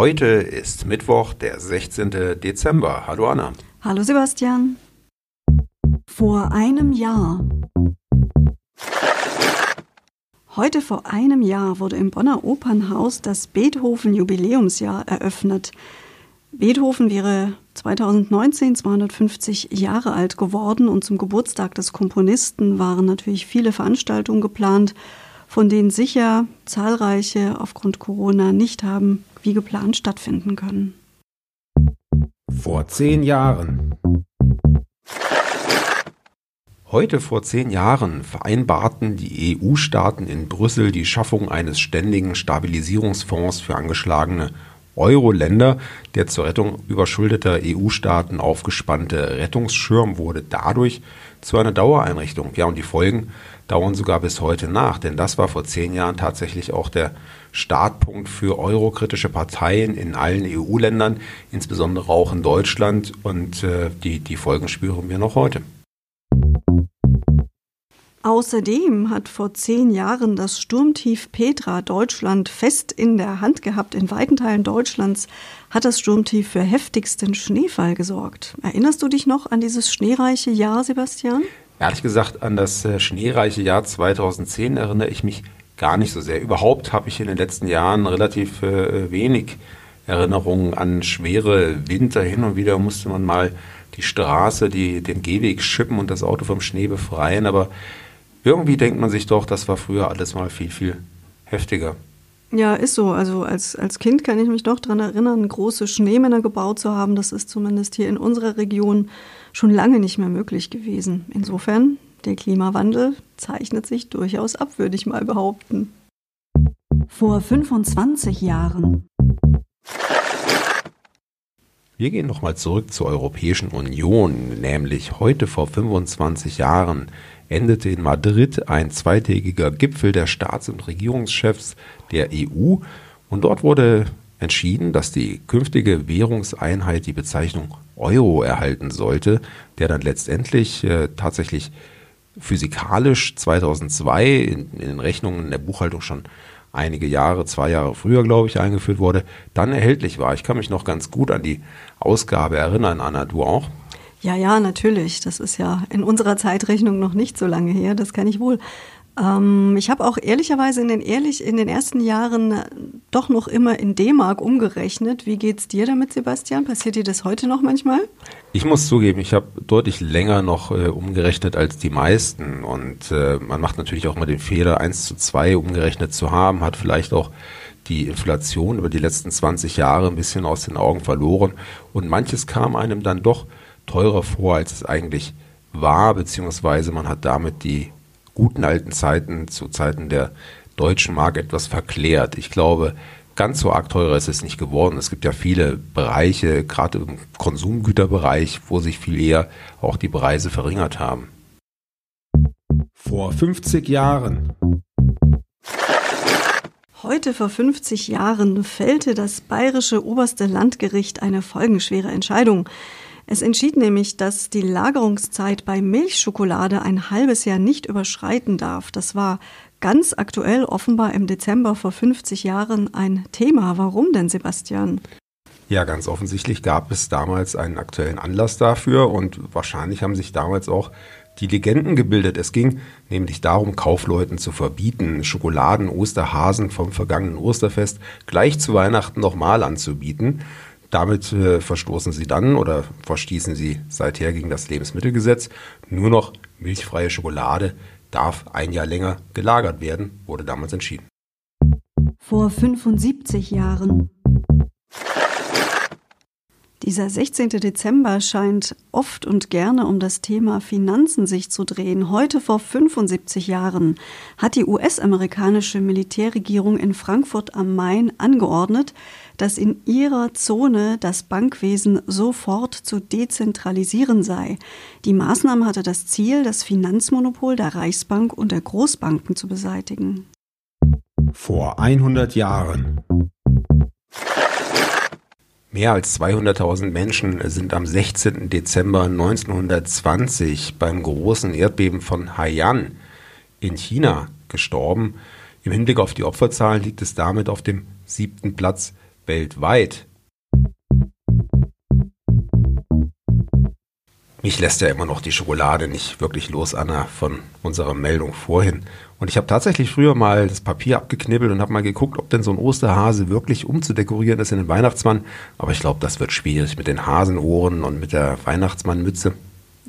Heute ist Mittwoch, der 16. Dezember. Hallo Anna. Hallo Sebastian. Vor einem Jahr. Heute vor einem Jahr wurde im Bonner Opernhaus das Beethoven Jubiläumsjahr eröffnet. Beethoven wäre 2019 250 Jahre alt geworden und zum Geburtstag des Komponisten waren natürlich viele Veranstaltungen geplant, von denen sicher zahlreiche aufgrund Corona nicht haben wie geplant stattfinden können. Vor zehn Jahren. Heute vor zehn Jahren vereinbarten die EU-Staaten in Brüssel die Schaffung eines ständigen Stabilisierungsfonds für angeschlagene Euro-Länder. Der zur Rettung überschuldeter EU-Staaten aufgespannte Rettungsschirm wurde dadurch zu einer Dauereinrichtung. Ja, und die Folgen dauern sogar bis heute nach, denn das war vor zehn Jahren tatsächlich auch der Startpunkt für eurokritische Parteien in allen EU-Ländern, insbesondere auch in Deutschland. Und äh, die, die Folgen spüren wir noch heute. Außerdem hat vor zehn Jahren das Sturmtief Petra Deutschland fest in der Hand gehabt. In weiten Teilen Deutschlands hat das Sturmtief für heftigsten Schneefall gesorgt. Erinnerst du dich noch an dieses schneereiche Jahr, Sebastian? Ehrlich gesagt, an das äh, schneereiche Jahr 2010 erinnere ich mich gar nicht so sehr. Überhaupt habe ich in den letzten Jahren relativ äh, wenig Erinnerungen an schwere Winter. Hin und wieder musste man mal die Straße, die, den Gehweg schippen und das Auto vom Schnee befreien. Aber irgendwie denkt man sich doch, das war früher alles mal viel, viel heftiger. Ja, ist so. Also als, als Kind kann ich mich doch daran erinnern, große Schneemänner gebaut zu haben. Das ist zumindest hier in unserer Region schon lange nicht mehr möglich gewesen. Insofern, der Klimawandel zeichnet sich durchaus ab, würde ich mal behaupten. Vor 25 Jahren. Wir gehen nochmal zurück zur Europäischen Union, nämlich heute vor 25 Jahren endete in Madrid ein zweitägiger Gipfel der Staats- und Regierungschefs der EU und dort wurde entschieden, dass die künftige Währungseinheit die Bezeichnung Euro erhalten sollte, der dann letztendlich äh, tatsächlich physikalisch 2002 in, in den Rechnungen in der Buchhaltung schon einige Jahre, zwei Jahre früher, glaube ich, eingeführt wurde, dann erhältlich war. Ich kann mich noch ganz gut an die Ausgabe erinnern, Anna, du auch? Ja, ja, natürlich. Das ist ja in unserer Zeitrechnung noch nicht so lange her, das kann ich wohl. Ähm, ich habe auch ehrlicherweise in den, ehrlich, in den ersten Jahren äh, doch noch immer in D-Mark umgerechnet. Wie geht's dir damit, Sebastian? Passiert dir das heute noch manchmal? Ich muss zugeben, ich habe deutlich länger noch äh, umgerechnet als die meisten. Und äh, man macht natürlich auch mal den Fehler, 1 zu 2 umgerechnet zu haben, hat vielleicht auch die Inflation über die letzten 20 Jahre ein bisschen aus den Augen verloren. Und manches kam einem dann doch teurer vor, als es eigentlich war, beziehungsweise man hat damit die guten alten Zeiten zu Zeiten der deutschen Mark etwas verklärt. Ich glaube, ganz so arg teurer ist es nicht geworden. Es gibt ja viele Bereiche, gerade im Konsumgüterbereich, wo sich viel eher auch die Preise verringert haben. Vor 50 Jahren. Heute vor 50 Jahren fällte das bayerische oberste Landgericht eine folgenschwere Entscheidung. Es entschied nämlich, dass die Lagerungszeit bei Milchschokolade ein halbes Jahr nicht überschreiten darf. Das war ganz aktuell offenbar im Dezember vor 50 Jahren ein Thema. Warum denn, Sebastian? Ja, ganz offensichtlich gab es damals einen aktuellen Anlass dafür und wahrscheinlich haben sich damals auch die Legenden gebildet. Es ging nämlich darum, Kaufleuten zu verbieten, Schokoladen, Osterhasen vom vergangenen Osterfest gleich zu Weihnachten nochmal anzubieten. Damit äh, verstoßen sie dann oder verstießen sie seither gegen das Lebensmittelgesetz. Nur noch milchfreie Schokolade darf ein Jahr länger gelagert werden, wurde damals entschieden. Vor 75 Jahren. Dieser 16. Dezember scheint oft und gerne um das Thema Finanzen sich zu drehen. Heute vor 75 Jahren hat die US-amerikanische Militärregierung in Frankfurt am Main angeordnet, dass in ihrer Zone das Bankwesen sofort zu dezentralisieren sei. Die Maßnahme hatte das Ziel, das Finanzmonopol der Reichsbank und der Großbanken zu beseitigen. Vor 100 Jahren. Mehr als 200.000 Menschen sind am 16. Dezember 1920 beim großen Erdbeben von Haiyan in China gestorben. Im Hinblick auf die Opferzahlen liegt es damit auf dem siebten Platz weltweit. Mich lässt ja immer noch die Schokolade nicht wirklich los, Anna, von unserer Meldung vorhin. Und ich habe tatsächlich früher mal das Papier abgeknibbelt und habe mal geguckt, ob denn so ein Osterhase wirklich umzudekorieren ist in den Weihnachtsmann. Aber ich glaube, das wird schwierig mit den Hasenohren und mit der Weihnachtsmannmütze.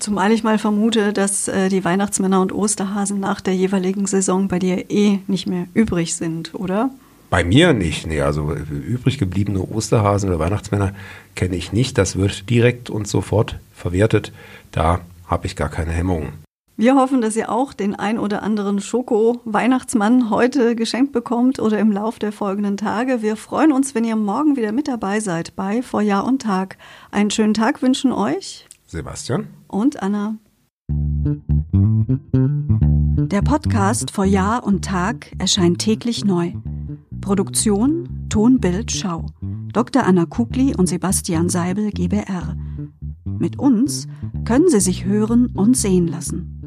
Zumal ich mal vermute, dass äh, die Weihnachtsmänner und Osterhasen nach der jeweiligen Saison bei dir eh nicht mehr übrig sind, oder? Bei mir nicht. Nee, also äh, übrig gebliebene Osterhasen oder Weihnachtsmänner kenne ich nicht. Das wird direkt und sofort verwertet. Da habe ich gar keine Hemmungen. Wir hoffen, dass ihr auch den ein oder anderen Schoko-Weihnachtsmann heute geschenkt bekommt oder im Lauf der folgenden Tage. Wir freuen uns, wenn ihr morgen wieder mit dabei seid bei Vor Jahr und Tag. Einen schönen Tag wünschen euch Sebastian und Anna. Der Podcast Vor Jahr und Tag erscheint täglich neu. Produktion Tonbild Schau. Dr. Anna Kugli und Sebastian Seibel GBR. Mit uns können Sie sich hören und sehen lassen.